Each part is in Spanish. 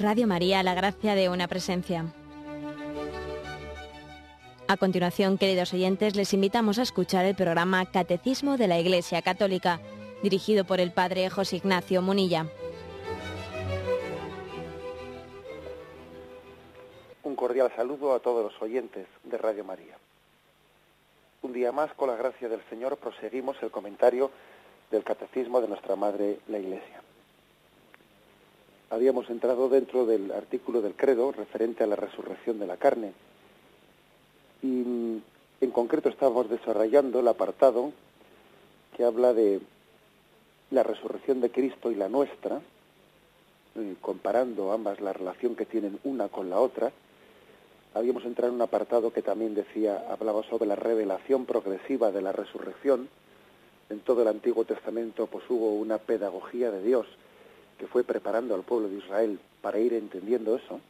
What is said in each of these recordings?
Radio María, la gracia de una presencia. A continuación, queridos oyentes, les invitamos a escuchar el programa Catecismo de la Iglesia Católica, dirigido por el Padre José Ignacio Munilla. Un cordial saludo a todos los oyentes de Radio María. Un día más, con la gracia del Señor, proseguimos el comentario del Catecismo de nuestra Madre, la Iglesia habíamos entrado dentro del artículo del credo referente a la resurrección de la carne. Y mm, en concreto estábamos desarrollando el apartado que habla de la resurrección de Cristo y la nuestra, eh, comparando ambas la relación que tienen una con la otra. Habíamos entrado en un apartado que también decía, hablaba sobre la revelación progresiva de la resurrección. En todo el Antiguo Testamento pues hubo una pedagogía de Dios que fue preparando al pueblo de Israel para ir entendiendo eso,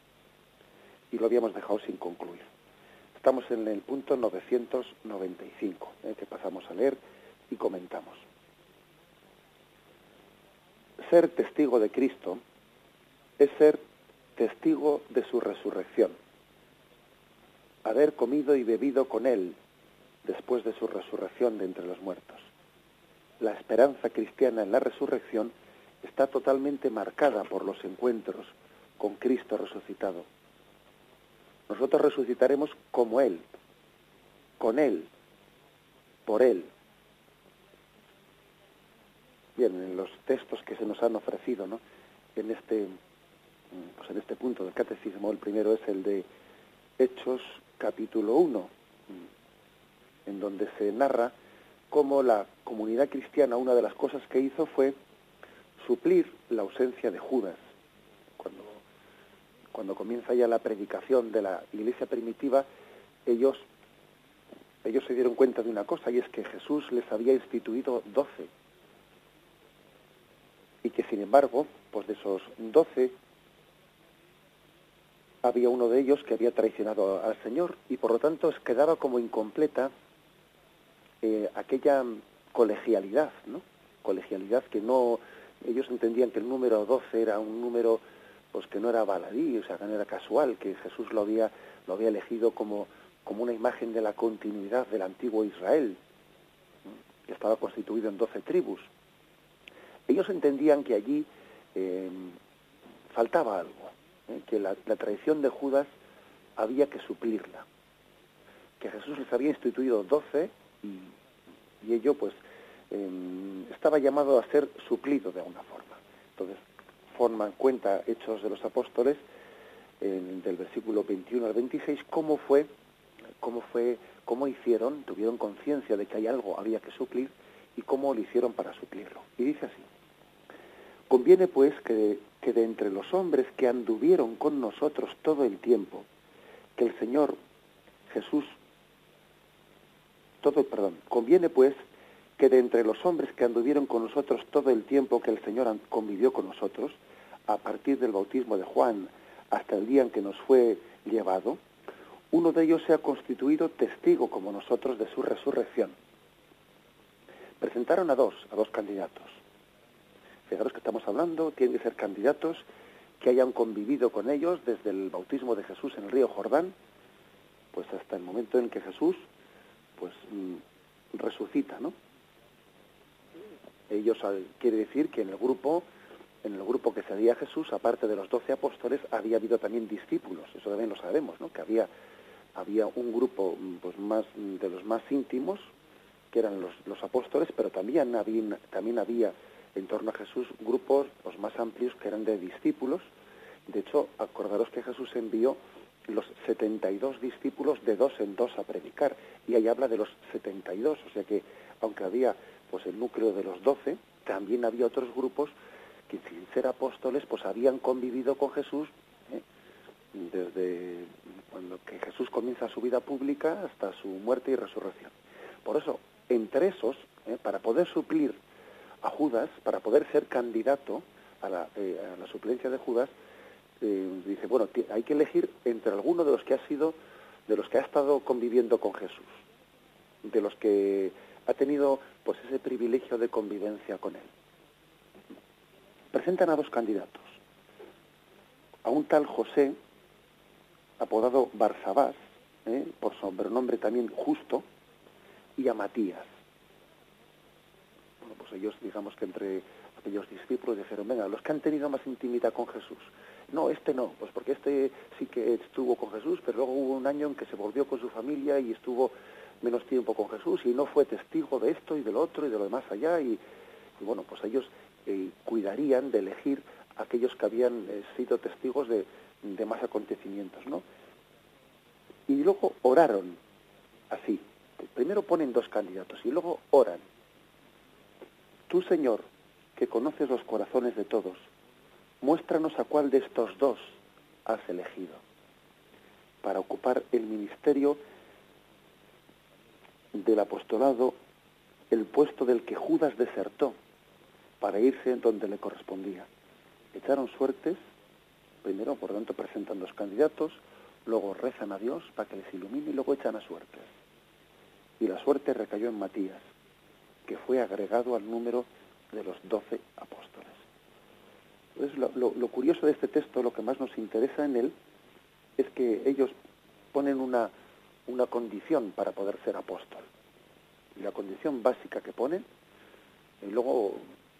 y lo habíamos dejado sin concluir. Estamos en el punto 995, eh, que pasamos a leer y comentamos. Ser testigo de Cristo es ser testigo de su resurrección. Haber comido y bebido con Él después de su resurrección de entre los muertos. La esperanza cristiana en la resurrección está totalmente marcada por los encuentros con Cristo resucitado. Nosotros resucitaremos como Él, con Él, por Él. Bien, en los textos que se nos han ofrecido, ¿no? En este, pues en este punto del catecismo, el primero es el de Hechos capítulo 1, en donde se narra cómo la comunidad cristiana, una de las cosas que hizo fue suplir la ausencia de Judas. Cuando, cuando comienza ya la predicación de la iglesia primitiva, ellos, ellos se dieron cuenta de una cosa, y es que Jesús les había instituido doce. Y que sin embargo, pues de esos doce, había uno de ellos que había traicionado al Señor, y por lo tanto quedaba como incompleta eh, aquella colegialidad, ¿no? Colegialidad que no ellos entendían que el número 12 era un número pues que no era baladí, o sea, que no era casual, que Jesús lo había, lo había elegido como, como una imagen de la continuidad del antiguo Israel, que estaba constituido en 12 tribus. Ellos entendían que allí eh, faltaba algo, ¿eh? que la, la traición de Judas había que suplirla, que Jesús les había instituido 12 y, y ello pues Em, estaba llamado a ser suplido de alguna forma. Entonces, forman cuenta Hechos de los Apóstoles, del versículo 21 al 26, cómo fue, cómo fue, cómo hicieron, tuvieron conciencia de que hay algo había que suplir y cómo lo hicieron para suplirlo. Y dice así, conviene pues que, que de entre los hombres que anduvieron con nosotros todo el tiempo, que el Señor Jesús, todo, perdón, conviene pues que de entre los hombres que anduvieron con nosotros todo el tiempo que el Señor convivió con nosotros, a partir del bautismo de Juan hasta el día en que nos fue llevado, uno de ellos se ha constituido testigo como nosotros de su resurrección. Presentaron a dos, a dos candidatos. Fijaros que estamos hablando, tienen que ser candidatos que hayan convivido con ellos desde el bautismo de Jesús en el río Jordán, pues hasta el momento en que Jesús, pues mm, resucita, ¿no? Ellos quiere decir que en el grupo, en el grupo que seguía Jesús, aparte de los doce apóstoles, había habido también discípulos. Eso también lo sabemos, ¿no? Que había había un grupo pues más de los más íntimos que eran los, los apóstoles, pero también había, también había en torno a Jesús grupos pues, más amplios que eran de discípulos. De hecho, acordaros que Jesús envió los 72 discípulos de dos en dos a predicar, y ahí habla de los 72, o sea que aunque había pues el núcleo de los doce, también había otros grupos que sin ser apóstoles pues habían convivido con Jesús ¿eh? desde cuando que Jesús comienza su vida pública hasta su muerte y resurrección. Por eso, entre esos, ¿eh? para poder suplir a Judas, para poder ser candidato a la, eh, a la suplencia de Judas, dice, bueno, hay que elegir entre alguno de los que ha sido, de los que ha estado conviviendo con Jesús, de los que ha tenido pues ese privilegio de convivencia con él. Presentan a dos candidatos. a un tal José, apodado Barsabás, ¿eh? por sobrenombre también justo, y a Matías. Bueno, pues ellos, digamos que entre aquellos discípulos dijeron, venga, los que han tenido más intimidad con Jesús. No, este no, pues porque este sí que estuvo con Jesús, pero luego hubo un año en que se volvió con su familia y estuvo menos tiempo con Jesús y no fue testigo de esto y del otro y de lo demás allá. Y, bueno, pues ellos eh, cuidarían de elegir aquellos que habían eh, sido testigos de, de más acontecimientos, ¿no? Y luego oraron así. Primero ponen dos candidatos y luego oran. Tú, Señor, que conoces los corazones de todos, muéstranos a cuál de estos dos has elegido para ocupar el ministerio del apostolado, el puesto del que Judas desertó para irse en donde le correspondía. Echaron suertes, primero, por tanto, presentan dos candidatos, luego rezan a Dios para que les ilumine y luego echan a suertes. Y la suerte recayó en Matías, que fue agregado al número de los doce apóstoles. Entonces, lo, lo, curioso de este texto, lo que más nos interesa en él, es que ellos ponen una, una condición para poder ser apóstol. Y la condición básica que ponen, y luego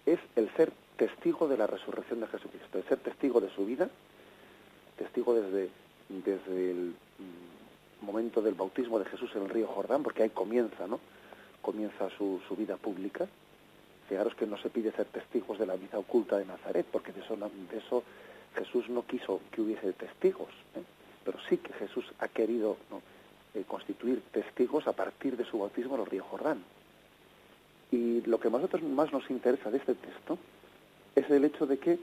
es el ser testigo de la resurrección de Jesucristo, el ser testigo de su vida, testigo desde, desde el mm, momento del bautismo de Jesús en el río Jordán, porque ahí comienza, ¿no? Comienza su, su vida pública, Fijaros que no se pide ser testigos de la vida oculta de Nazaret, porque de eso, de eso Jesús no quiso que hubiese testigos, ¿eh? pero sí que Jesús ha querido eh, constituir testigos a partir de su bautismo en el río Jordán. Y lo que a nosotros más nos interesa de este texto es el hecho de que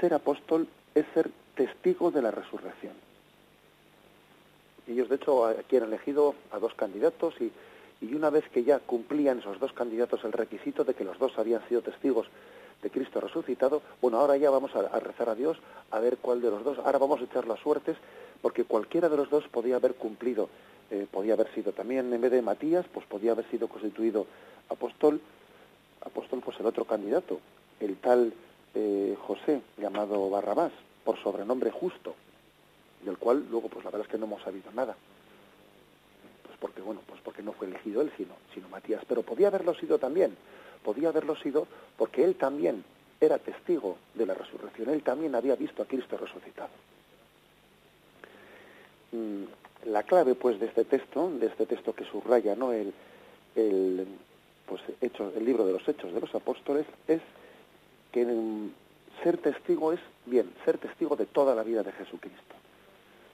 ser apóstol es ser testigo de la resurrección. Ellos, de hecho, aquí han elegido a dos candidatos y y una vez que ya cumplían esos dos candidatos el requisito de que los dos habían sido testigos de Cristo resucitado, bueno, ahora ya vamos a, rezar a Dios a ver cuál de los dos, ahora vamos a echar las suertes, porque cualquiera de los dos podía haber cumplido, eh, podía haber sido también, en vez de Matías, pues podía haber sido constituido apóstol, apóstol pues el otro candidato, el tal eh, José, llamado Barrabás, por sobrenombre justo, del cual luego pues la verdad es que no hemos sabido nada. Porque bueno, pues porque no fue elegido él, sino, sino Matías, pero podía haberlo sido también, podía haberlo sido porque él también era testigo de la resurrección, él también había visto a Cristo resucitado. Mm, la clave pues de este texto, de este texto que subraya ¿no? el, el, pues, el libro de los Hechos de los Apóstoles, es que ser testigo es, bien, ser testigo de toda la vida de Jesucristo.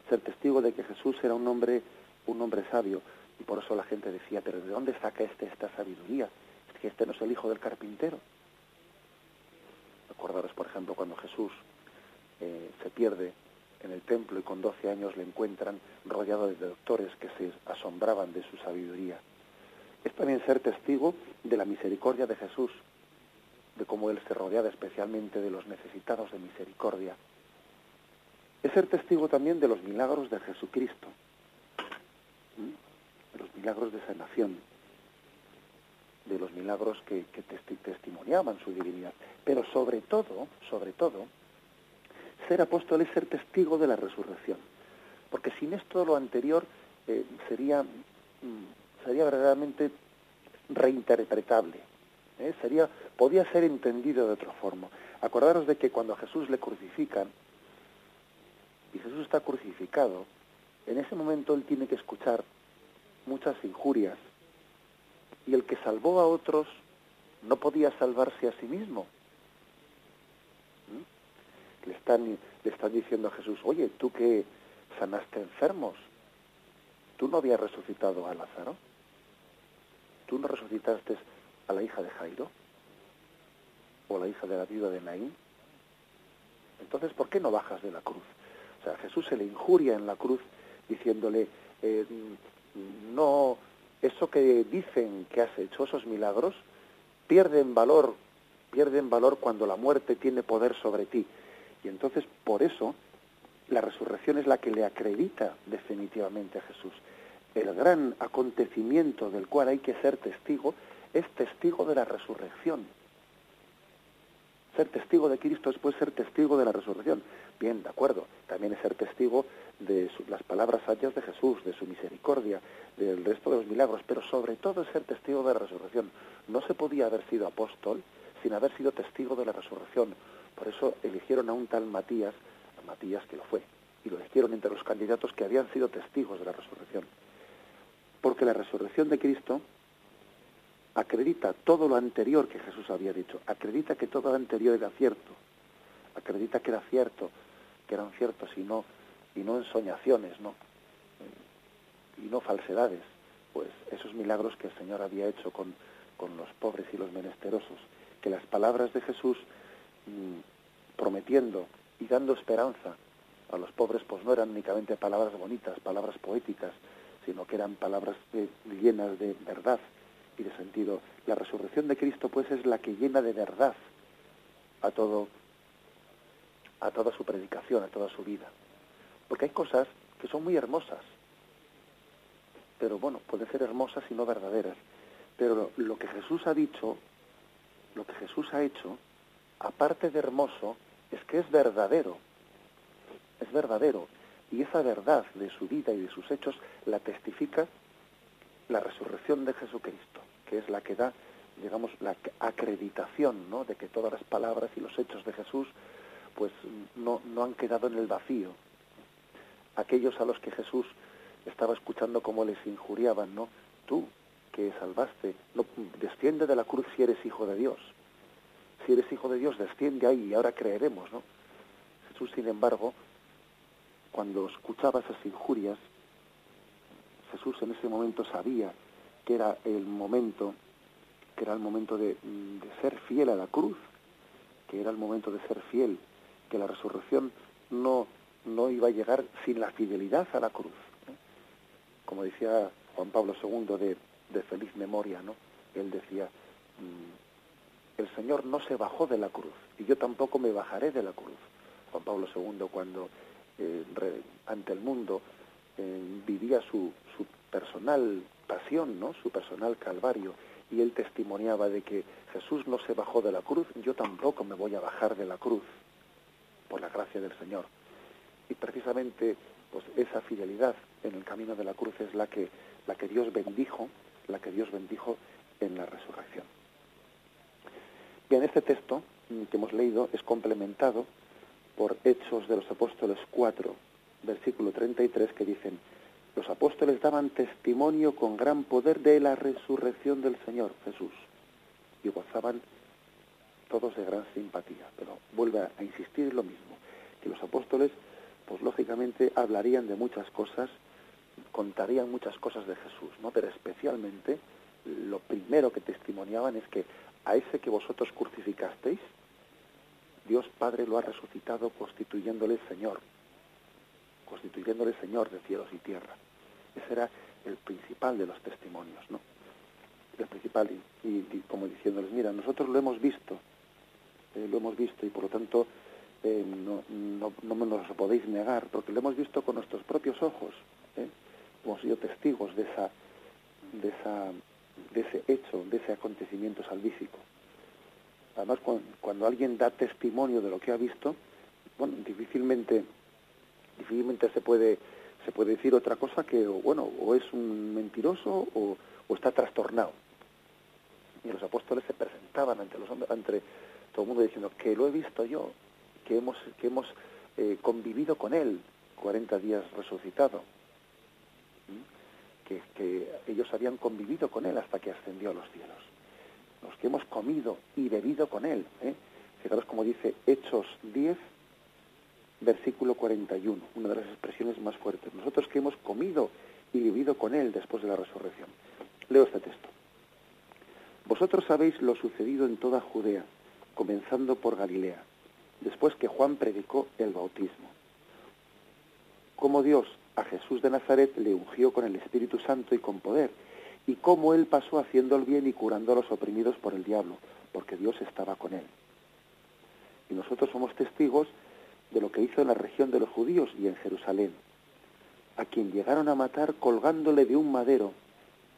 Ser testigo de que Jesús era un hombre, un hombre sabio, y por eso la gente decía, pero ¿de dónde saca este esta sabiduría? Que este no es el hijo del carpintero. Acordaros, por ejemplo, cuando Jesús eh, se pierde en el templo y con 12 años le encuentran rodeado de doctores que se asombraban de su sabiduría. Es también ser testigo de la misericordia de Jesús, de cómo Él se rodeaba especialmente de los necesitados de misericordia. Es ser testigo también de los milagros de Jesucristo. ¿Mm? los milagros de sanación, de los milagros que, testimoniaban su divinidad. Pero sobre todo, sobre todo, ser apóstol es ser testigo de la resurrección. Porque sin esto lo anterior eh, sería, mm, sería verdaderamente reinterpretable. ¿eh? Sería, podía ser entendido de otra forma. Acordaros de que cuando a Jesús le crucifican, y Jesús está crucificado, en ese momento él tiene que escuchar muchas injurias. Y el que salvó a otros no podía salvarse a sí mismo. ¿Mm? Le, están, le están diciendo a Jesús, oye, tú que sanaste enfermos, ¿tú no habías resucitado a Lázaro? ¿Tú no resucitaste a la hija de Jairo? ¿O a la hija de la viuda de Naín? Entonces, ¿por qué no bajas de la cruz? O sea, Jesús se le injuria en la cruz diciéndole, eh, no, eso que dicen que has hecho, esos milagros, pierden valor, pierden valor cuando la muerte tiene poder sobre ti. Y entonces, por eso, la resurrección es la que le acredita definitivamente a Jesús. El gran acontecimiento del cual hay que ser testigo es testigo de la resurrección. ser testigo de Cristo es pues ser testigo de la resurrección. Bien, de acuerdo. También es ser testigo de las palabras sabias de Jesús, de su misericordia, del resto de los milagros, pero sobre todo es ser testigo de la resurrección. No se podía haber sido apóstol sin haber sido testigo de la resurrección. Por eso eligieron a un tal Matías, a Matías que lo fue, y lo eligieron entre los candidatos que habían sido testigos de la resurrección. Porque la resurrección de Cristo acredita todo lo anterior que Jesús había dicho, acredita que todo lo anterior era cierto, acredita que era cierto, que eran ciertos y no, y no ensoñaciones, ¿no? y no falsedades, pues esos milagros que el Señor había hecho con, con los pobres y los menesterosos, que las palabras de Jesús mm, prometiendo y dando esperanza a los pobres, pues no eran únicamente palabras bonitas, palabras poéticas, sino que eran palabras llenas de verdad, y de sentido. La resurrección de Cristo pues es la que llena de verdad a todo a toda su predicación, a toda su vida. Porque hay cosas que son muy hermosas, pero bueno, pueden ser hermosas y no verdaderas. Pero lo que Jesús ha dicho, lo que Jesús ha hecho, aparte de hermoso, es que es verdadero. Es verdadero. Y esa verdad de su vida y de sus hechos la testifica la resurrección de Jesucristo que es la que da, digamos, la acreditación ¿no? de que todas las palabras y los hechos de Jesús pues no, no han quedado en el vacío. Aquellos a los que Jesús estaba escuchando cómo les injuriaban, ¿no? Tú, que salvaste, no, desciende de la cruz si eres hijo de Dios. Si eres hijo de Dios, desciende ahí y ahora creeremos, ¿no? Jesús, sin embargo, cuando escuchaba esas injurias, Jesús en ese momento sabía que era el momento, que era el momento de, ser fiel a la cruz, que era el momento de ser fiel, que la resurrección no, no iba a llegar sin la fidelidad a la cruz. Como decía Juan Pablo II de, de, feliz memoria, ¿no? Él decía, mm, el Señor no se bajó de la cruz y yo tampoco me bajaré de la cruz. Juan Pablo II cuando eh, ante el mundo eh, vivía su, su personal pasión, ¿no? Su personal calvario. Y él testimoniaba de que Jesús no se bajó de la cruz, yo tampoco me voy a bajar de la cruz, por la gracia del Señor. Y precisamente pues esa fidelidad en el camino de la cruz es la que, la que Dios bendijo, la que Dios bendijo en la resurrección. Bien, este texto que hemos leído es complementado por Hechos de los Apóstoles 4, versículo 33, que dicen, los apóstoles daban testimonio con gran poder de la resurrección del Señor Jesús y gozaban todos de gran simpatía. Pero vuelve a insistir lo mismo, que los apóstoles, pues lógicamente hablarían de muchas cosas, contarían muchas cosas de Jesús, ¿no? Pero especialmente lo primero que testimoniaban es que a ese que vosotros crucificasteis, Dios Padre lo ha resucitado constituyéndole Señor, constituyéndole Señor de cielos y tierra. Ese era el principal de los testimonios, ¿no? El principal, y, como diciéndoles, mira, nosotros lo hemos visto, eh, lo hemos visto y por lo tanto eh, no, no, no, nos lo podéis negar, porque lo hemos visto con nuestros propios ojos. ¿eh? Hemos sido testigos de, esa, de, esa, de ese hecho, de ese acontecimiento salvífico. Además, cuando, alguien da testimonio de lo que ha visto, bueno, difícilmente, difícilmente se puede se puede decir otra cosa que, bueno, o es un mentiroso o, está trastornado. Y los apóstoles se presentaban ante los hombres, ante todo el mundo diciendo que lo he visto yo, que hemos, que hemos eh, convivido con él 40 días resucitado, que, ellos habían convivido con él hasta que ascendió a los cielos, los que hemos comido y bebido con él. ¿eh? Fijaros como dice Hechos 10, versículo 41, una de las expresiones más fuertes. Nosotros que hemos comido y vivido con Él después de la resurrección. Leo este texto. Vosotros sabéis lo sucedido en toda Judea, comenzando por Galilea, después que Juan predicó el bautismo. Cómo Dios a Jesús de Nazaret le ungió con el Espíritu Santo y con poder, y cómo Él pasó haciendo el bien y curando a los oprimidos por el diablo, porque Dios estaba con Él. Y nosotros somos testigos de lo que hizo en la región de los judíos y en Jerusalén, a quien llegaron a matar colgándole de un madero.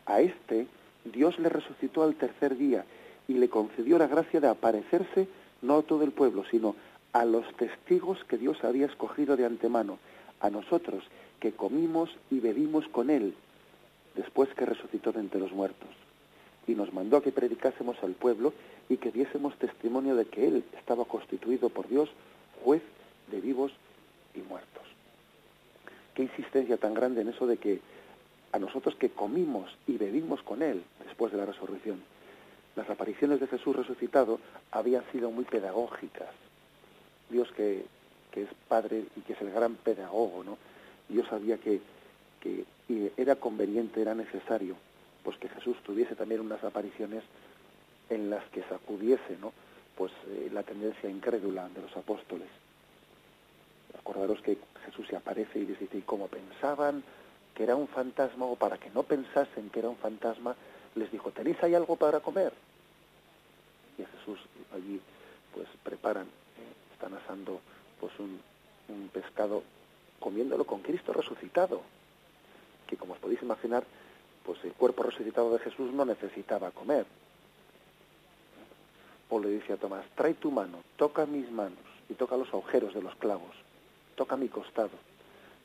A este Dios le resucitó al tercer día y le concedió la gracia de aparecerse no a todo el pueblo, sino a los testigos que Dios había escogido de antemano, a nosotros que comimos y bebimos con Él después que resucitó de entre los muertos. Y nos mandó a que predicásemos al pueblo y que diésemos testimonio de que Él estaba constituido por Dios juez de vivos y muertos. Qué insistencia tan grande en eso de que a nosotros que comimos y bebimos con Él después de la resurrección. Las apariciones de Jesús resucitado habían sido muy pedagógicas. Dios que, que es Padre y que es el gran pedagogo, ¿no? Dios sabía que, que era conveniente, era necesario, pues que Jesús tuviese también unas apariciones en las que sacudiese, ¿no? Pues eh, la tendencia incrédula de los apóstoles. Acordaros que Jesús se aparece y dice, ¿y cómo pensaban que era un fantasma o para que no pensasen que era un fantasma, les dijo, ¿tenéis ahí algo para comer? Y a Jesús allí pues preparan, eh, están asando pues un, un pescado comiéndolo con Cristo resucitado, que como os podéis imaginar, pues el cuerpo resucitado de Jesús no necesitaba comer. Paul le dice a Tomás, trae tu mano, toca mis manos y toca los agujeros de los clavos, toca mi costado.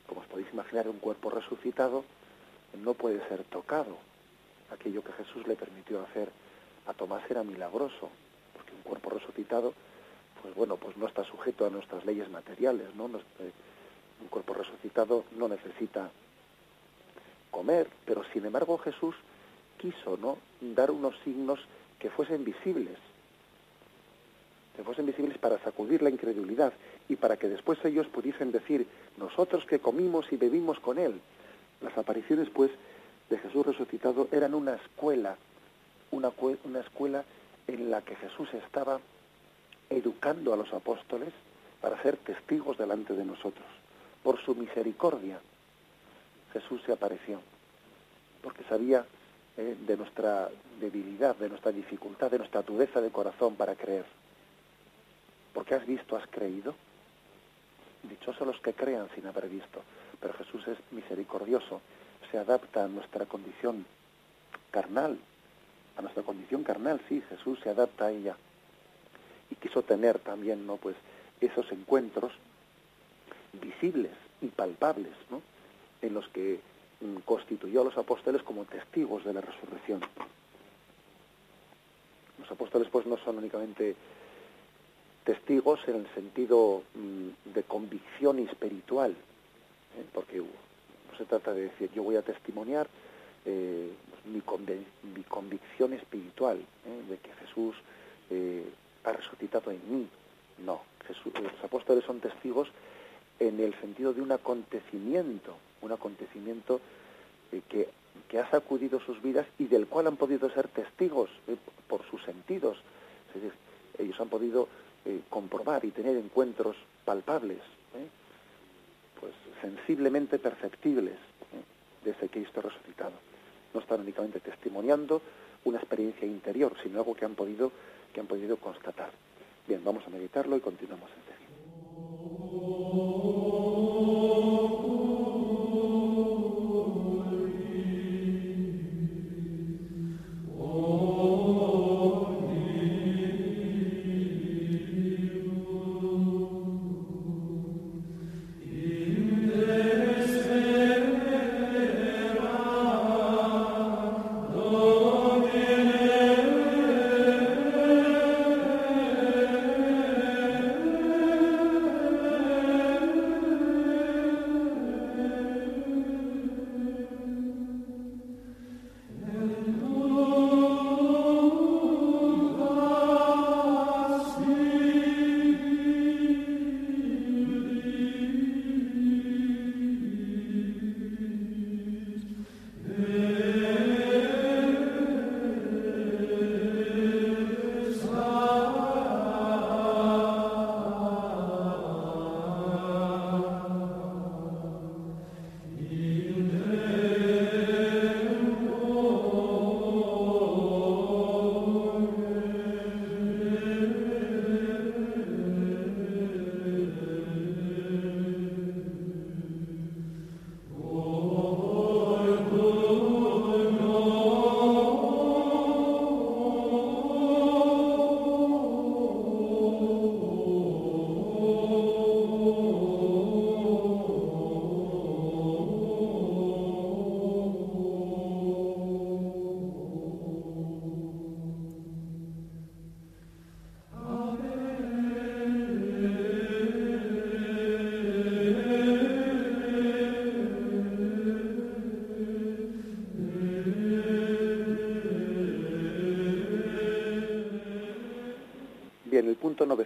Como os podéis imaginar, un cuerpo resucitado no puede ser tocado. Aquello que Jesús le permitió hacer a Tomás era milagroso, porque un cuerpo resucitado, pues bueno, pues no está sujeto a nuestras leyes materiales, ¿no? Eh, un cuerpo resucitado no necesita comer, pero sin embargo Jesús quiso, ¿no? Dar unos signos que fuesen visibles, que fuesen visibles para sacudir la incredulidad y para que después ellos pudiesen decir, nosotros que comimos y bebimos con Él. Las apariciones, pues, de Jesús resucitado eran una escuela, una, una escuela en la que Jesús estaba educando a los apóstoles para ser testigos delante de nosotros. Por su misericordia, Jesús se apareció, porque sabía eh, de nuestra debilidad, de nuestra dificultad, de nuestra dureza de corazón para creer. Porque has visto, has creído. Dichosos los que crean sin haber visto. Pero Jesús es misericordioso, se adapta a nuestra condición carnal, a nuestra condición carnal, sí, Jesús se adapta a ella. Y quiso tener también, ¿no? Pues esos encuentros visibles y palpables, ¿no? En los que mm, constituyó a los apóstoles como testigos de la resurrección. Los apóstoles pues no son únicamente testigos en el sentido mm, de convicción espiritual, ¿eh? porque se trata de decir yo voy a testimoniar eh, mi, convicción espiritual ¿eh? de que Jesús ha resucitado en mí. No, los apóstoles son testigos en el sentido de un acontecimiento, un acontecimiento que, que, ha sacudido sus vidas y del cual han podido ser testigos por sus sentidos. Es decir, ellos han podido eh, comprobar y tener encuentros palpables, ¿eh? Pues sensiblemente perceptibles ¿eh? de ese Cristo resucitado. No están únicamente testimoniando una experiencia interior, sino algo que han podido, que han podido constatar. Bien, vamos a meditarlo y continuamos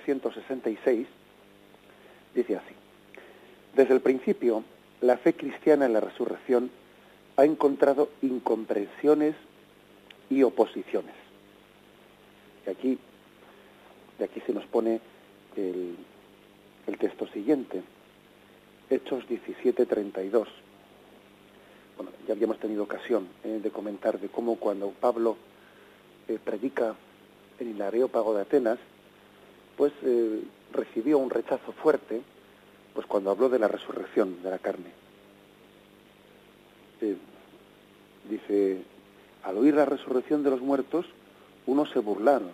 1966, dice así, desde el principio, la fe cristiana en la resurrección ha encontrado incomprensiones y oposiciones. Y aquí, de aquí se nos pone el, texto siguiente, Hechos 17:32. Bueno, ya habíamos tenido ocasión eh, de comentar de cómo cuando Pablo eh, predica en el Areópago de Atenas, pues eh, recibió un rechazo fuerte, pues cuando habló de la resurrección de la carne. dice, al oír la resurrección de los muertos, unos se burlaron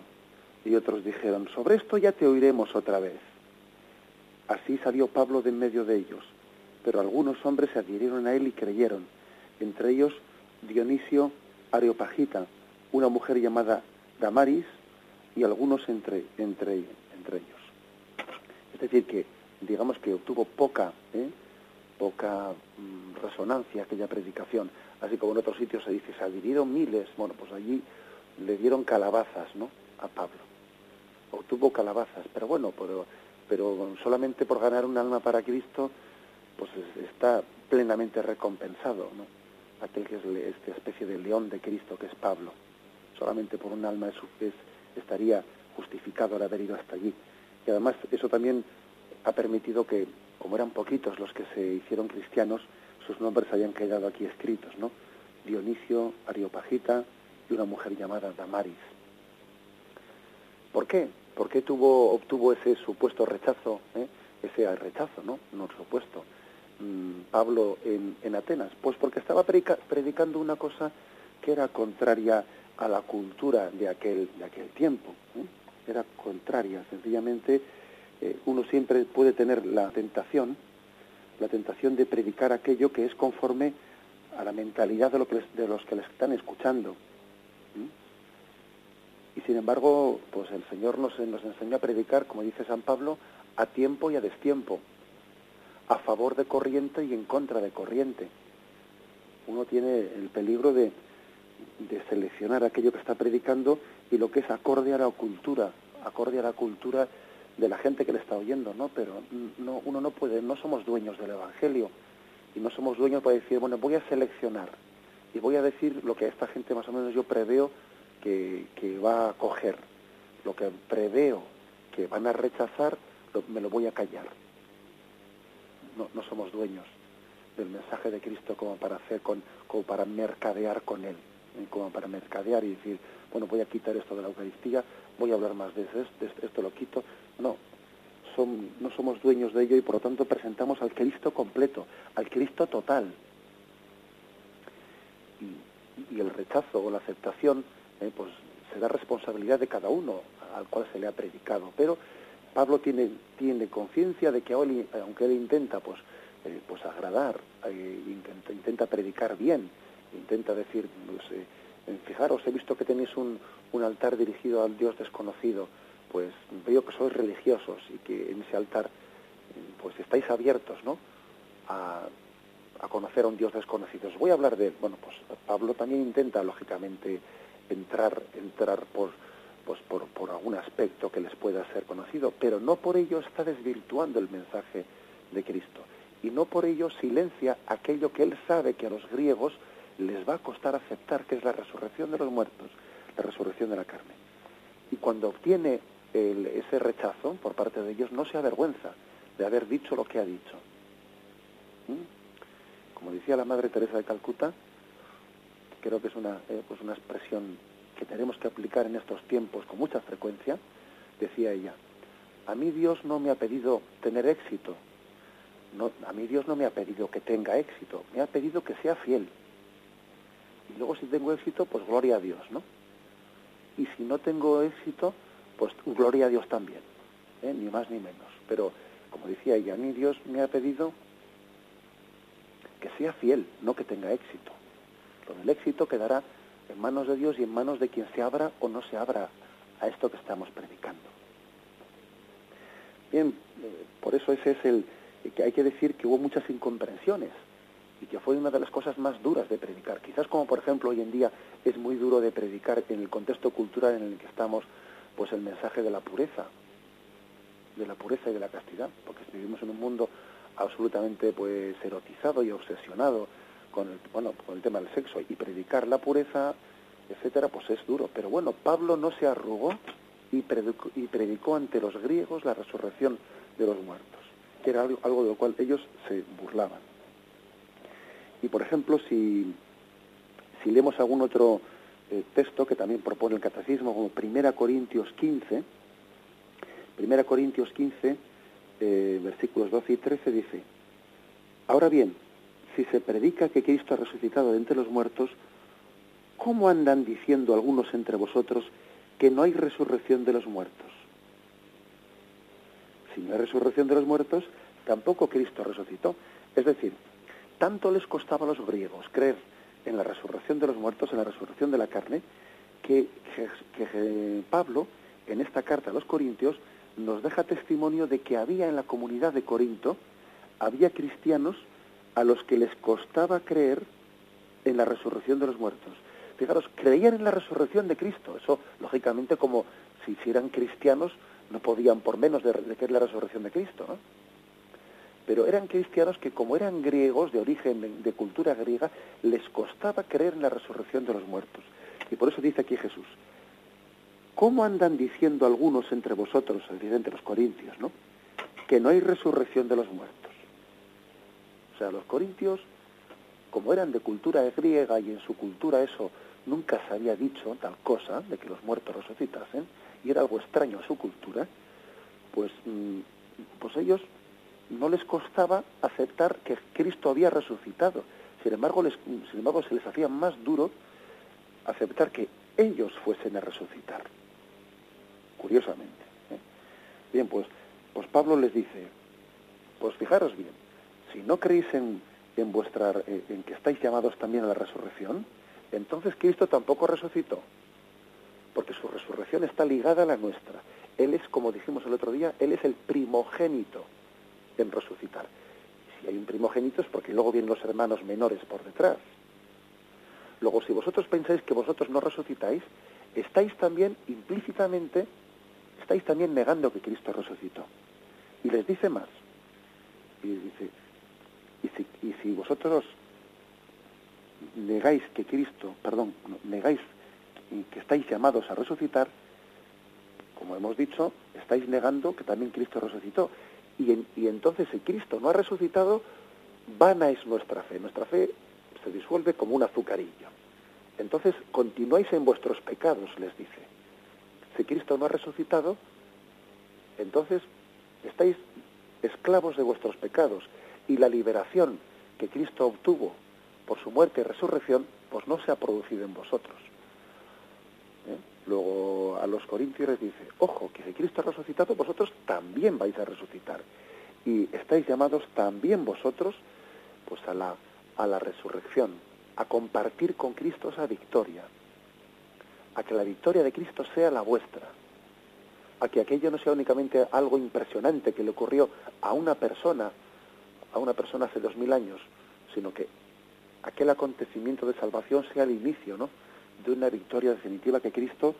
y otros dijeron, sobre esto ya te oiremos otra vez. Así salió Pablo de en medio de ellos, pero algunos hombres se adhirieron a él y creyeron, entre ellos Dionisio Areopagita, una mujer llamada Damaris y algunos entre, entre, Es decir, que digamos que obtuvo poca, ¿eh? poca mm, resonancia aquella predicación, así como en otros sitios se dice, se adhirieron miles, bueno, pues allí le dieron calabazas, ¿no?, a Pablo. Obtuvo calabazas, pero bueno, pero pero solamente por ganar un alma para Cristo, pues está plenamente recompensado, ¿no? Aquel que es esta especie de león de Cristo que es Pablo. Solamente por un alma es, estaría justificado el haber ido hasta allí. Y además eso también ha permitido que, como eran poquitos los que se hicieron cristianos, sus nombres hayan quedado aquí escritos, ¿no? Dionisio, Ariopagita y una mujer llamada Damaris. ¿Por qué? ¿Por qué tuvo, obtuvo ese supuesto rechazo, eh? ese rechazo, ¿no? No supuesto, mm, Pablo en, Atenas? Pues porque estaba predicando una cosa que era contraria a la cultura de aquel, de aquel tiempo. ¿eh? Era contraria, sencillamente eh, uno siempre puede tener la tentación, la tentación de predicar aquello que es conforme a la mentalidad de, lo que de los que le están escuchando y sin embargo, pues el Señor nos, nos enseña a predicar, como dice San Pablo, a tiempo y a destiempo, a favor de corriente y en contra de corriente. Uno tiene el peligro de, de seleccionar aquello que está predicando y lo que es acorde a la cultura, acorde a la cultura de la gente que le está oyendo, ¿no? Pero no, uno no puede, no somos dueños del Evangelio y no somos dueños para decir, bueno, voy a seleccionar y voy a decir lo que a esta gente más o menos yo preveo que, va a coger, lo que preveo que van a rechazar, me lo voy a callar. No, no, somos dueños del mensaje de Cristo como para hacer con, como para mercadear con él. Como para mercadear y decir, bueno, voy a quitar esto de la Eucaristía, voy a hablar más de esto, esto lo quito. No, son, no somos dueños de ello y por lo tanto presentamos al Cristo completo, al Cristo total. y el rechazo o la aceptación eh, pues será responsabilidad de cada uno al cual se le ha predicado. Pero Pablo tiene, tiene conciencia de que aunque él intenta pues, eh, pues agradar, eh, intenta, intenta, predicar bien, intenta decir, pues, fijaros, he visto que tenéis un, un altar dirigido al Dios desconocido, pues veo que sois religiosos y que en ese altar pues estáis abiertos, ¿no? A, a conocer a un Dios desconocido. Os voy a hablar de él. Bueno, pues Pablo también intenta, lógicamente, entrar, entrar por, pues por, por algún aspecto que les pueda ser conocido, pero no por ello está desvirtuando el mensaje de Cristo. Y no por ello silencia aquello que él sabe que a los griegos les va a costar aceptar, que es la resurrección de los muertos, la resurrección de la carne. Y cuando obtiene ese rechazo por parte de ellos, no se avergüenza de haber dicho lo que ha dicho. ¿Mm? Como decía la Madre Teresa de Calcuta, creo que es una, eh, pues una expresión que tenemos que aplicar en estos tiempos con mucha frecuencia, decía ella, a mí Dios no me ha pedido tener éxito, no, a mí Dios no me ha pedido que tenga éxito, me ha pedido que sea fiel. Y luego si tengo éxito, pues gloria a Dios, ¿no? Y si no tengo éxito, pues gloria a Dios también, ¿eh? ni más ni menos. Pero, como decía ella, a mí Dios me ha pedido que sea fiel, no que tenga éxito. El éxito quedará en manos de Dios y en manos de quien se abra o no se abra a esto que estamos predicando. Bien, eh, por eso ese es el que hay que decir que hubo muchas incomprensiones y que fue una de las cosas más duras de predicar. Quizás como por ejemplo hoy en día es muy duro de predicar en el contexto cultural en el que estamos, pues el mensaje de la pureza. de la pureza y de la castidad, porque vivimos en un mundo absolutamente pues erotizado y obsesionado con el, bueno, con el tema del sexo y predicar la pureza, etcétera, pues es duro. Pero bueno, Pablo no se arrugó y predicó, y predicó ante los griegos la resurrección de los muertos, que era algo, algo de lo cual ellos se burlaban. Y por ejemplo, si, si leemos algún otro eh, texto que también propone el catecismo, como 1 Corintios 15, 1 Corintios 15, eh, versículos 12 y 13 dice, ahora bien, si se predica que Cristo ha resucitado de entre los muertos, ¿cómo andan diciendo algunos entre vosotros que no hay resurrección de los muertos? Si no hay resurrección de los muertos, tampoco Cristo resucitó. Es decir, tanto les costaba a los griegos creer en la resurrección de los muertos, en la resurrección de la carne, que, que, Pablo, en esta carta a los Corintios, nos deja testimonio de que había en la comunidad de Corinto, había cristianos a los que les costaba creer en la resurrección de los muertos. Fijaros, creían en la resurrección de Cristo. Eso, lógicamente, como si, eran cristianos, no podían por menos de, de creer la resurrección de Cristo. ¿no? Pero eran cristianos que como eran griegos, de origen, de cultura griega, les costaba creer en la resurrección de los muertos. Y por eso dice aquí Jesús, ¿cómo andan diciendo algunos entre vosotros, entre los corintios, ¿no? que no hay resurrección de los muertos? O sea, los corintios, como eran de cultura griega y en su cultura eso nunca se había dicho tal cosa, de que los muertos resucitasen, y era algo extraño a su cultura, pues, mm, pues ellos no les costaba aceptar que Cristo había resucitado. Sin embargo, les, sin embargo, se les hacía más duro aceptar que ellos fuesen a resucitar. Curiosamente. ¿eh? Bien, pues, pues Pablo les dice, pues fijaros bien, si no creéis en, en vuestra, eh, en que estáis llamados también a la resurrección, entonces Cristo tampoco resucitó, porque su resurrección está ligada a la nuestra. Él es, como dijimos el otro día, Él es el primogénito en resucitar. Si hay un primogénito es porque luego vienen los hermanos menores por detrás. Luego, si vosotros pensáis que vosotros no resucitáis, estáis también implícitamente, estáis también negando que Cristo resucitó. Y les dice más. Y dice, y si, y si vosotros negáis que Cristo, perdón, negáis que estáis llamados a resucitar, como hemos dicho, estáis negando que también Cristo resucitó. Y, entonces si Cristo no ha resucitado, vana es nuestra fe. Nuestra fe se disuelve como un azucarillo. Entonces continuáis en vuestros pecados, les dice. Si Cristo no ha resucitado, entonces estáis esclavos de vuestros pecados y la liberación que Cristo obtuvo por su muerte y resurrección, pues no se ha producido en vosotros. Luego a los corintios les dice, ojo, que si Cristo ha resucitado, vosotros también vais a resucitar. Y estáis llamados también vosotros pues a la, a la resurrección, a compartir con Cristo esa victoria, a que la victoria de Cristo sea la vuestra, a que aquello no sea únicamente algo impresionante que le ocurrió a una persona, a una persona hace dos mil años, sino que aquel acontecimiento de salvación sea el inicio, ¿no? De una victoria definitiva que Cristo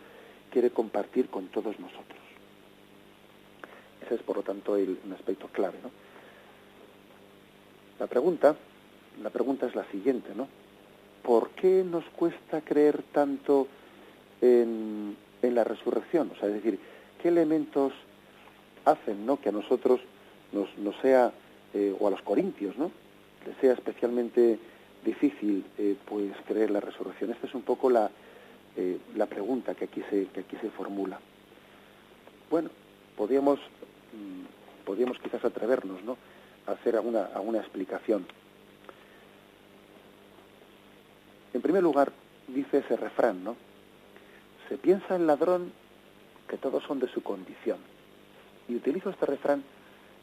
quiere compartir con todos nosotros. Ese es, por lo tanto, el, un aspecto clave. ¿no? La pregunta, la pregunta es la siguiente, ¿no? ¿Por qué nos cuesta creer tanto en, en la resurrección? O sea, es decir, ¿qué elementos hacen, ¿no? Que a nosotros nos, nos sea, eh, o a los corintios, ¿no? Les sea especialmente difícil eh, pues creer la resurrección. Esta es un poco la, eh, la pregunta que aquí se, que aquí se formula. Bueno, podríamos, mm, podríamos quizás atrevernos ¿no? a hacer alguna, alguna explicación. En primer lugar, dice ese refrán, ¿no? Se piensa el ladrón que todos son de su condición. Y utilizo este refrán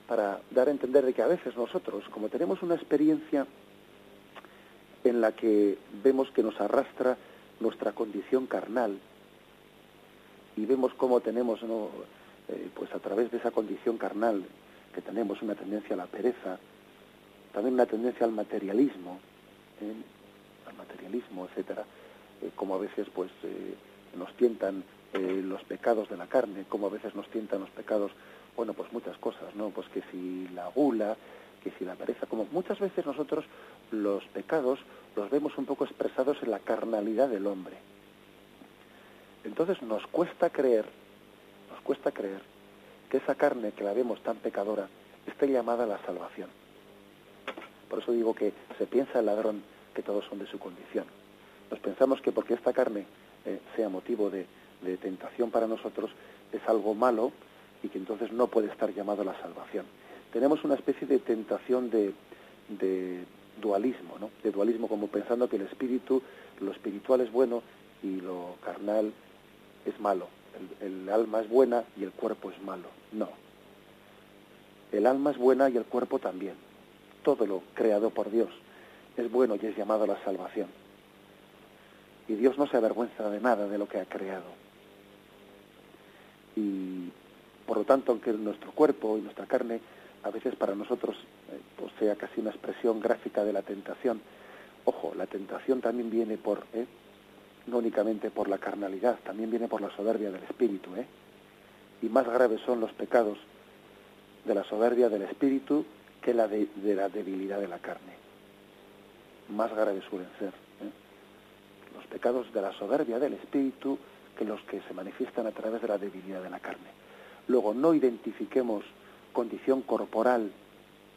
para dar a entender de que a veces nosotros, como tenemos una experiencia en la que vemos que nos arrastra nuestra condición carnal y vemos cómo tenemos, ¿no? Eh, pues a través de esa condición carnal que tenemos una tendencia a la pereza, también una tendencia al materialismo, ¿eh? al materialismo, etcétera, eh, como a veces pues nos tientan los pecados de la carne, como a veces nos tientan los pecados Bueno, pues muchas cosas, ¿no? Pues que si la gula, que si la pereza, como muchas veces nosotros los pecados los vemos un poco expresados en la carnalidad del hombre. Entonces nos cuesta creer, nos cuesta creer que esa carne que la vemos tan pecadora esté llamada a la salvación. Por eso digo que se piensa el ladrón que todos son de su condición. Nos pensamos que porque esta carne eh, sea motivo de, tentación para nosotros es algo malo y que entonces no puede estar llamado a la salvación. Tenemos una especie de tentación de dualismo, ¿no? De dualismo como pensando que el espíritu, lo espiritual es bueno y lo carnal es malo. El, alma es buena y el cuerpo es malo. No. El alma es buena y el cuerpo también. Todo lo creado por Dios es bueno y es llamado a la salvación. Y Dios no se avergüenza de nada de lo que ha creado. Y por lo tanto, aunque nuestro cuerpo y nuestra carne a veces para nosotros eh, pues sea casi una expresión gráfica de la tentación, ojo, la tentación también viene por, ¿eh? no únicamente por la carnalidad, también viene por la soberbia del espíritu, ¿eh? Y más graves son los pecados de la soberbia del espíritu que la de, de la debilidad de la carne. Más graves suelen ser ¿eh? los pecados de la soberbia del espíritu que los que se manifiestan a través de la debilidad de la carne. Luego, no identifiquemos condición corporal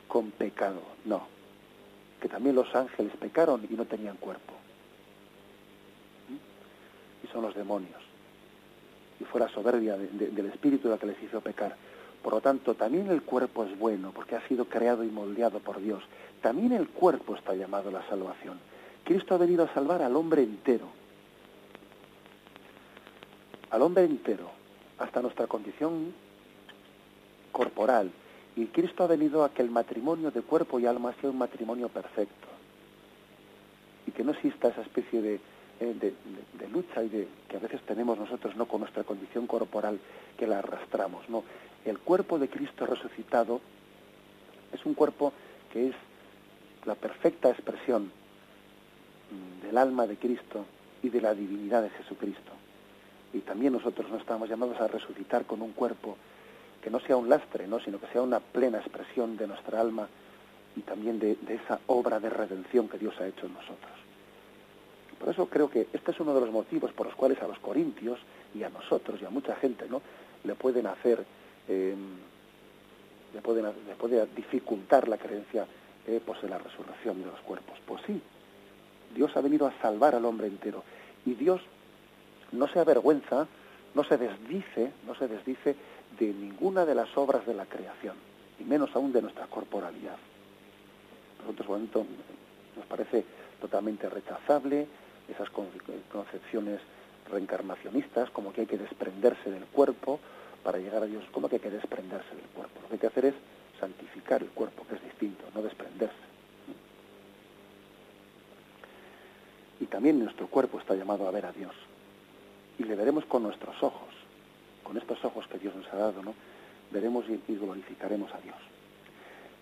con pecado, no. Que también los ángeles pecaron y no tenían cuerpo. ¿Mm? Y son los demonios. Y fue la soberbia de, de, del espíritu la que les hizo pecar. Por lo tanto, también el cuerpo es bueno porque ha sido creado y moldeado por Dios. También el cuerpo está llamado a la salvación. Cristo ha venido a salvar al hombre entero. Al hombre entero, hasta nuestra condición corporal. Y Cristo ha venido a que el matrimonio de cuerpo y alma sea un matrimonio perfecto. Y que no exista esa especie de, de, de, lucha y de que a veces tenemos nosotros no con nuestra condición corporal que la arrastramos. No, el cuerpo de Cristo resucitado es un cuerpo que es la perfecta expresión del alma de Cristo y de la divinidad de Jesucristo. Y también nosotros no estamos llamados a resucitar con un cuerpo que no sea un lastre, ¿no? sino que sea una plena expresión de nuestra alma y también de, de esa obra de redención que Dios ha hecho en nosotros. Por eso creo que este es uno de los motivos por los cuales a los corintios y a nosotros y a mucha gente no le pueden hacer eh, le, pueden, le dificultar la creencia eh, pues, en la resurrección de los cuerpos. Pues sí, Dios ha venido a salvar al hombre entero y Dios no se avergüenza, no se desdice, no se desdice de ninguna de las obras de la creación, y menos aún de nuestra corporalidad. Nosotros, bueno, nos parece totalmente rechazable esas concepciones reencarnacionistas, como que hay que desprenderse del cuerpo para llegar a Dios, como que hay que desprenderse del cuerpo. Lo que hay que hacer es santificar el cuerpo, que es distinto, no desprenderse. Y también nuestro cuerpo está llamado a ver a Dios. Y le veremos con nuestros ojos, con estos ojos que Dios nos ha dado, ¿no? Veremos y, glorificaremos a Dios.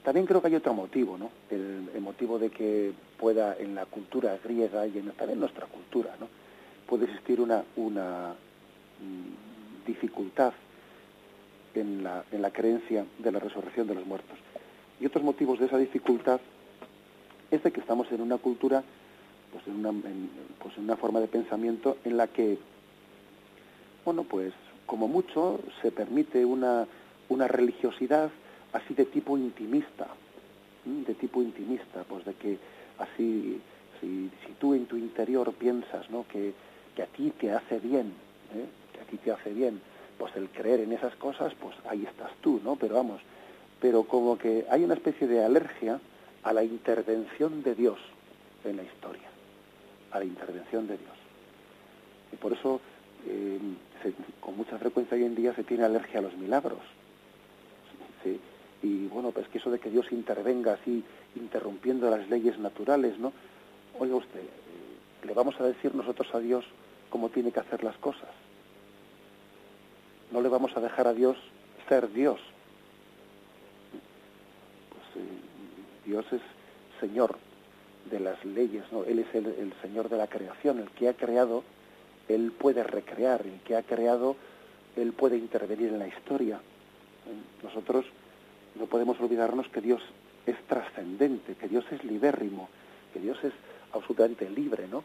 También creo que hay otro motivo, ¿no? El, motivo de que pueda en la cultura griega y en, también en nuestra cultura, ¿no? Puede existir una, una mmm, dificultad en la, en la creencia de la resurrección de los muertos. Y otros motivos de esa dificultad es de que estamos en una cultura, pues en una, pues en una forma de pensamiento en la que, bueno, pues como mucho se permite una, una religiosidad así de tipo intimista, de tipo intimista, pues de que así, si, si tú en tu interior piensas ¿no? que, que a ti te hace bien, ¿eh? que a ti te hace bien, pues el creer en esas cosas, pues ahí estás tú, ¿no? Pero vamos, pero como que hay una especie de alergia a la intervención de Dios en la historia, a la intervención de Dios. Y por eso, eh, se, con mucha frecuencia hoy en día se tiene alergia a los milagros. y bueno, pues que eso de que Dios intervenga así, interrumpiendo las leyes naturales, ¿no? Oiga usted, ¿le vamos a decir nosotros a Dios cómo tiene que hacer las cosas? No le vamos a dejar a Dios ser Dios. Pues eh, Dios es Señor de las leyes, ¿no? Él es el, el Señor de la creación, el que ha creado, Él puede recrear, el que ha creado, Él puede intervenir en la historia Nosotros no podemos olvidarnos que Dios es trascendente, que Dios es libérrimo, que Dios es absolutamente libre, ¿no?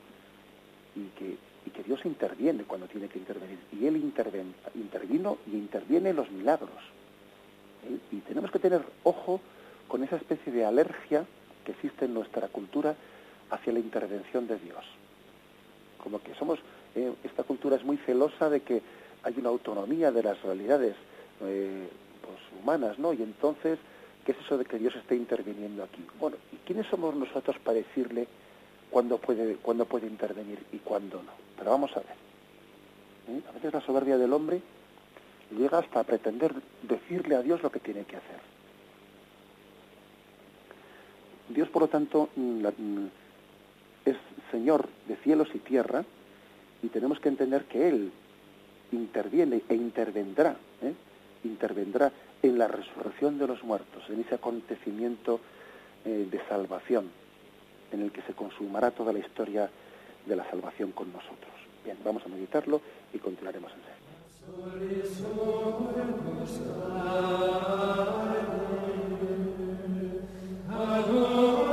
Y que, y que Dios interviene cuando tiene que intervenir. Y Él interven, intervino y interviene en los milagros. Y tenemos que tener ojo con esa especie de alergia que existe en nuestra cultura hacia la intervención de Dios. Como que somos, eh, esta cultura es muy celosa de que hay una autonomía de las realidades eh, pues, humanas, ¿no? Y entonces, ¿qué es eso de que Dios esté interviniendo aquí? Bueno, ¿y quiénes somos nosotros para decirle cuándo puede, cuándo puede intervenir y cuándo no? Pero vamos a ver. ¿eh? A veces la soberbia del hombre llega hasta pretender decirle a Dios lo que tiene que hacer. Dios, por lo tanto, mm, mm, es Señor de cielos y tierra y tenemos que entender que Él interviene e intervendrá, ¿eh? intervendrá en la resurrección de los muertos, en ese acontecimiento eh, de salvación, en el que se consumará toda la historia de la salvación con nosotros. Bien, vamos a meditarlo y continuaremos en concluyendo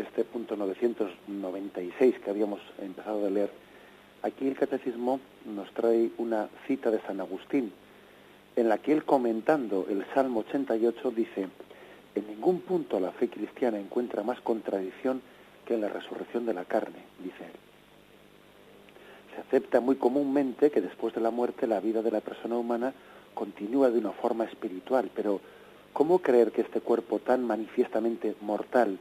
este punto 996 que habíamos empezado a leer, aquí el catecismo nos trae una cita de San Agustín, en la que él comentando el Salmo 88 dice, en ningún punto la fe cristiana encuentra más contradicción que en la resurrección de la carne, dice él. Se acepta muy comúnmente que después de la muerte la vida de la persona humana continúa de una forma espiritual, pero ¿cómo creer que este cuerpo tan manifiestamente mortal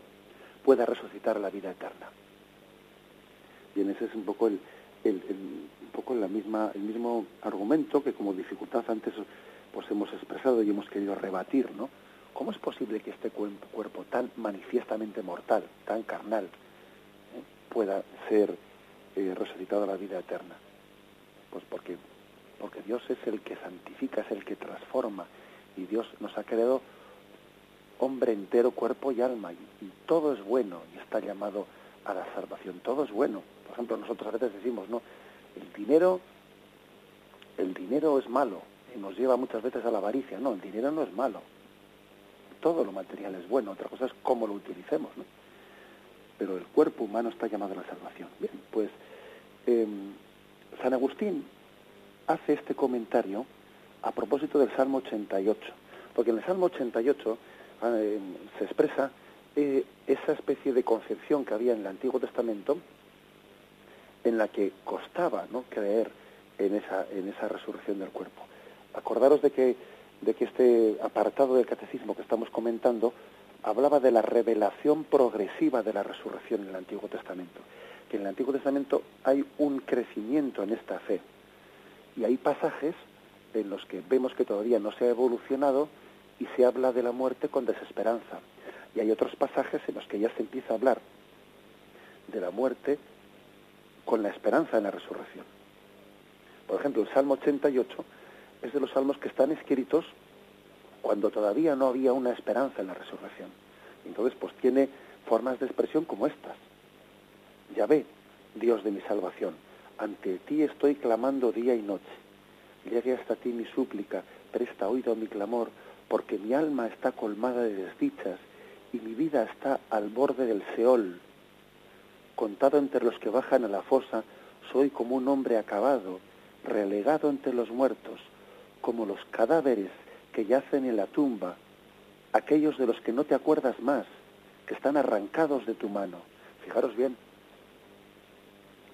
pueda resucitar la vida eterna? Bien, ese es un poco el, un poco la misma, el mismo argumento que como dificultad antes pues hemos expresado y hemos querido rebatir, ¿no? ¿Cómo es posible que este cuerpo, tan manifiestamente mortal, tan carnal, eh, pueda ser eh, resucitado a la vida eterna? Pues porque, porque Dios es el que santifica, es el que transforma, y Dios nos ha creado hombre entero, cuerpo y alma, y, todo es bueno y está llamado a la salvación, todo es bueno. Por ejemplo, nosotros a veces decimos, no, el dinero, el dinero es malo, y nos lleva muchas veces a la avaricia, no, el dinero no es malo, todo lo material es bueno, otra cosa es cómo lo utilicemos, ¿no? Pero el cuerpo humano está llamado a la salvación. Bien, pues em, San Agustín hace este comentario a propósito del Salmo 88, porque en el Salmo 88 eh, se expresa eh, esa especie de concepción que había en el Antiguo Testamento en la que costaba ¿no? creer en esa, en esa resurrección del cuerpo. Acordaros de que, de que este apartado del catecismo que estamos comentando hablaba de la revelación progresiva de la resurrección en el Antiguo Testamento, que en el Antiguo Testamento hay un crecimiento en esta fe y hay pasajes en los que vemos que todavía no se ha evolucionado y se habla de la muerte con desesperanza. Y hay otros pasajes en los que ya se empieza a hablar de la muerte con la esperanza en la resurrección. Por ejemplo, el Salmo 88 es de los salmos que están escritos cuando todavía no había una esperanza en la resurrección. Entonces, pues tiene formas de expresión como estas. Ya ve, Dios de mi salvación, ante ti estoy clamando día y noche. Llegue hasta ti mi súplica, presta oído a mi clamor, porque mi alma está colmada de desdichas y mi vida está al borde del Seol. Contado entre los que bajan a la fosa, soy como un hombre acabado, relegado entre los muertos, como los cadáveres que yacen en la tumba, aquellos de los que no te acuerdas más, que están arrancados de tu mano. Fijaros bien,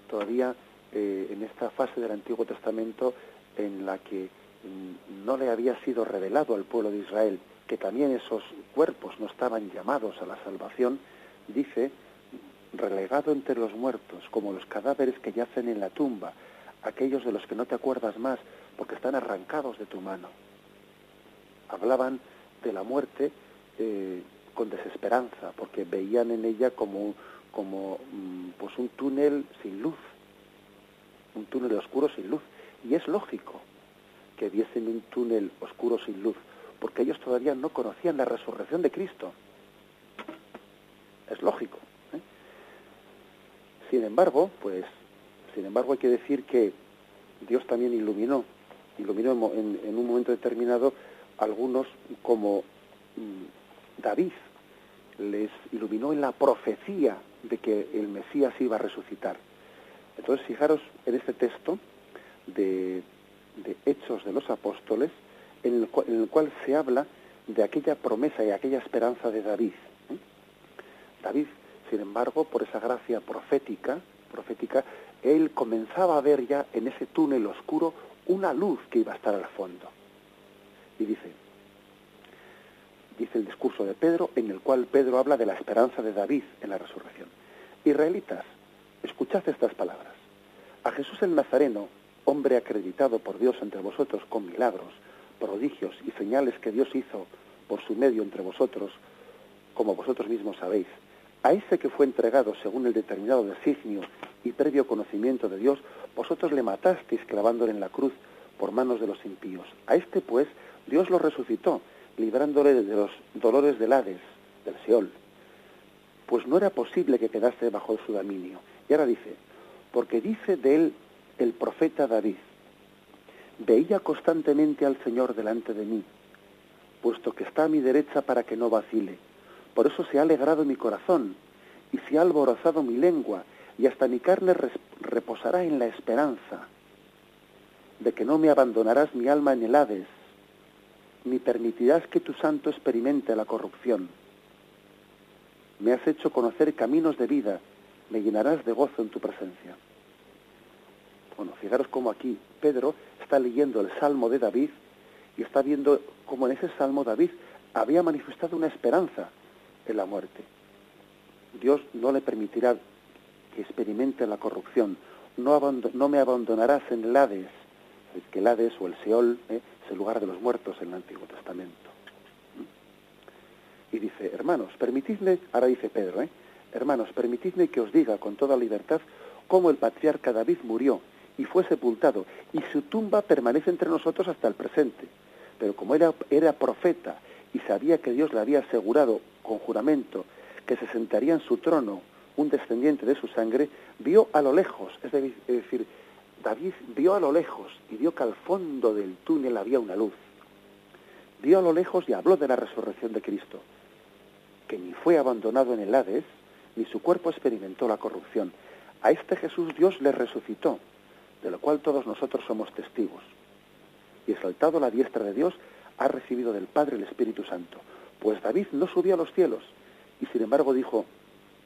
todavía eh, en esta fase del Antiguo Testamento en la que no le había sido revelado al pueblo de Israel que también esos cuerpos no estaban llamados a la salvación, dice, relegado entre los muertos, como los cadáveres que yacen en la tumba, aquellos de los que no te acuerdas más, porque están arrancados de tu mano. Hablaban de la muerte eh, con desesperanza, porque veían en ella como, como mm, pues un túnel sin luz, un túnel oscuro sin luz. Y es lógico que viesen un túnel oscuro sin luz, porque ellos todavía no conocían la resurrección de Cristo. Es lógico. ¿eh? Sin embargo, pues, sin embargo hay que decir que Dios también iluminó, iluminó en, un momento determinado algunos como mm, David les iluminó en la profecía de que el Mesías iba a resucitar. Entonces, fijaros en este texto de, Hechos de los Apóstoles, en el, cual, se habla de aquella promesa y aquella esperanza de David. ¿eh? David, sin embargo, por esa gracia profética, profética, él comenzaba a ver ya en ese túnel oscuro una luz que iba a estar al fondo. Y dice, dice el discurso de Pedro, en el cual Pedro habla de la esperanza de David en la resurrección. Israelitas, escuchad estas palabras. A Jesús el Nazareno, hombre acreditado por Dios entre vosotros con milagros, prodigios y señales que Dios hizo por su medio entre vosotros, como vosotros mismos sabéis, a ese que fue entregado según el determinado designio y previo conocimiento de Dios, vosotros le matasteis clavándole en la cruz por manos de los impíos. A este, pues, Dios lo resucitó, librándole de los dolores del Hades, del Seol. Pues no era posible que quedase bajo su dominio. Y ahora dice, porque dice de él el profeta David, veía constantemente al Señor delante de mí, puesto que está a mi derecha para que no vacile. Por eso se ha alegrado mi corazón y se ha alborozado mi lengua y hasta mi carne reposará en la esperanza de que no me abandonarás mi alma en el Hades, ni permitirás que tu santo experimente la corrupción. Me has hecho conocer caminos de vida, me llenarás de gozo en tu presencia. Bueno, fijaros cómo aquí Pedro está leyendo el Salmo de David y está viendo cómo en ese Salmo David había manifestado una esperanza en la muerte. Dios no le permitirá que experimente la corrupción. No, me abandonarás en el Hades, que el Hades o el Seol ¿eh? es el lugar de los muertos en el Antiguo Testamento. Y dice, hermanos, permitidme, ahora dice Pedro, ¿eh? hermanos, permitidme que os diga con toda libertad cómo el patriarca David murió y fue sepultado, y su tumba permanece entre nosotros hasta el presente. Pero como era, era profeta y sabía que Dios le había asegurado con juramento que se sentaría en su trono un descendiente de su sangre, vio a lo lejos, es decir, David vio a lo lejos y vio que al fondo del túnel había una luz. Vio a lo lejos y habló de la resurrección de Cristo, que ni fue abandonado en el Hades, ni su cuerpo experimentó la corrupción. A este Jesús Dios le resucitó, de lo cual todos nosotros somos testigos. Y exaltado la diestra de Dios, ha recibido del Padre el Espíritu Santo. Pues David no subió a los cielos, y sin embargo dijo,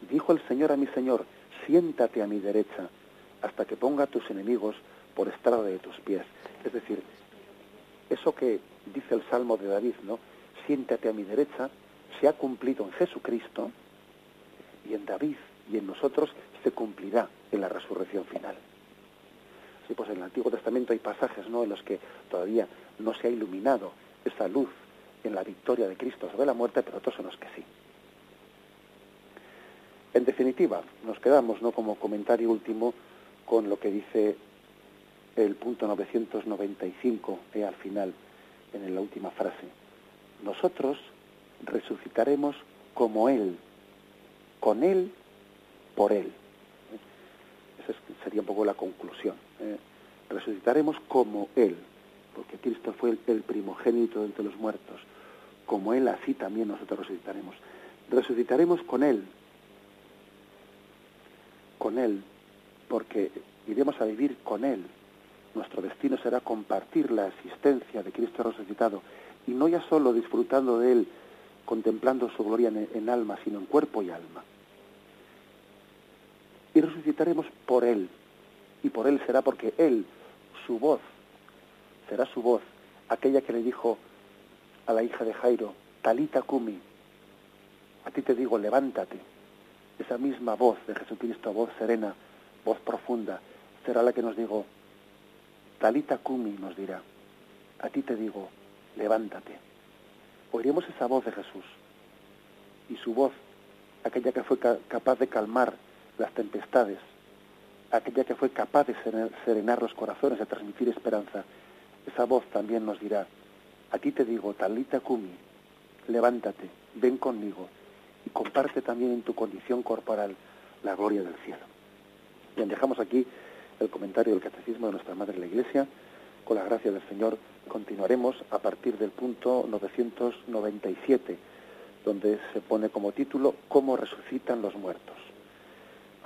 Dijo el Señor a mi Señor, siéntate a mi derecha hasta que ponga a tus enemigos por estrada de tus pies. Es decir, eso que dice el Salmo de David, ¿no? Siéntate a mi derecha, se ha cumplido en Jesucristo y en David y en nosotros se cumplirá en la resurrección final. Sí, pues en el Antiguo Testamento hay pasajes ¿no? en los que todavía no se ha iluminado esa luz en la victoria de Cristo sobre la muerte, pero otros en los que sí. En definitiva, nos quedamos ¿no? como comentario último con lo que dice el punto 995 eh, al final, en la última frase. Nosotros resucitaremos como Él, con Él, por Él. Sería un poco la conclusión. ¿eh? Resucitaremos como Él, porque Cristo fue el, el primogénito entre los muertos. Como Él, así también nosotros resucitaremos. Resucitaremos con Él, con Él, porque iremos a vivir con Él. Nuestro destino será compartir la existencia de Cristo resucitado y no ya solo disfrutando de Él, contemplando su gloria en, alma, sino en cuerpo y alma. Y resucitaremos por Él, y por Él será porque Él, su voz, será su voz, aquella que le dijo a la hija de Jairo, Talita Kumi, a ti te digo, levántate. Esa misma voz de Jesucristo, voz serena, voz profunda, será la que nos digo, Talita Kumi nos dirá, a ti te digo, levántate. Oiremos esa voz de Jesús y su voz, aquella que fue capaz de calmar las tempestades, aquella que fue capaz de serenar los corazones, de transmitir esperanza, esa voz también nos dirá, a ti te digo, Talita Kumi, levántate, ven conmigo y comparte también en tu condición corporal la gloria del cielo. Bien, dejamos aquí el comentario del Catecismo de nuestra Madre la Iglesia. Con la gracia del Señor continuaremos a partir del punto 997, donde se pone como título ¿Cómo resucitan los muertos?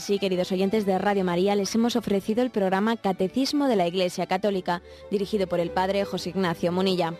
Así, queridos oyentes de Radio María, les hemos ofrecido el programa Catecismo de la Iglesia Católica, dirigido por el Padre José Ignacio Munilla.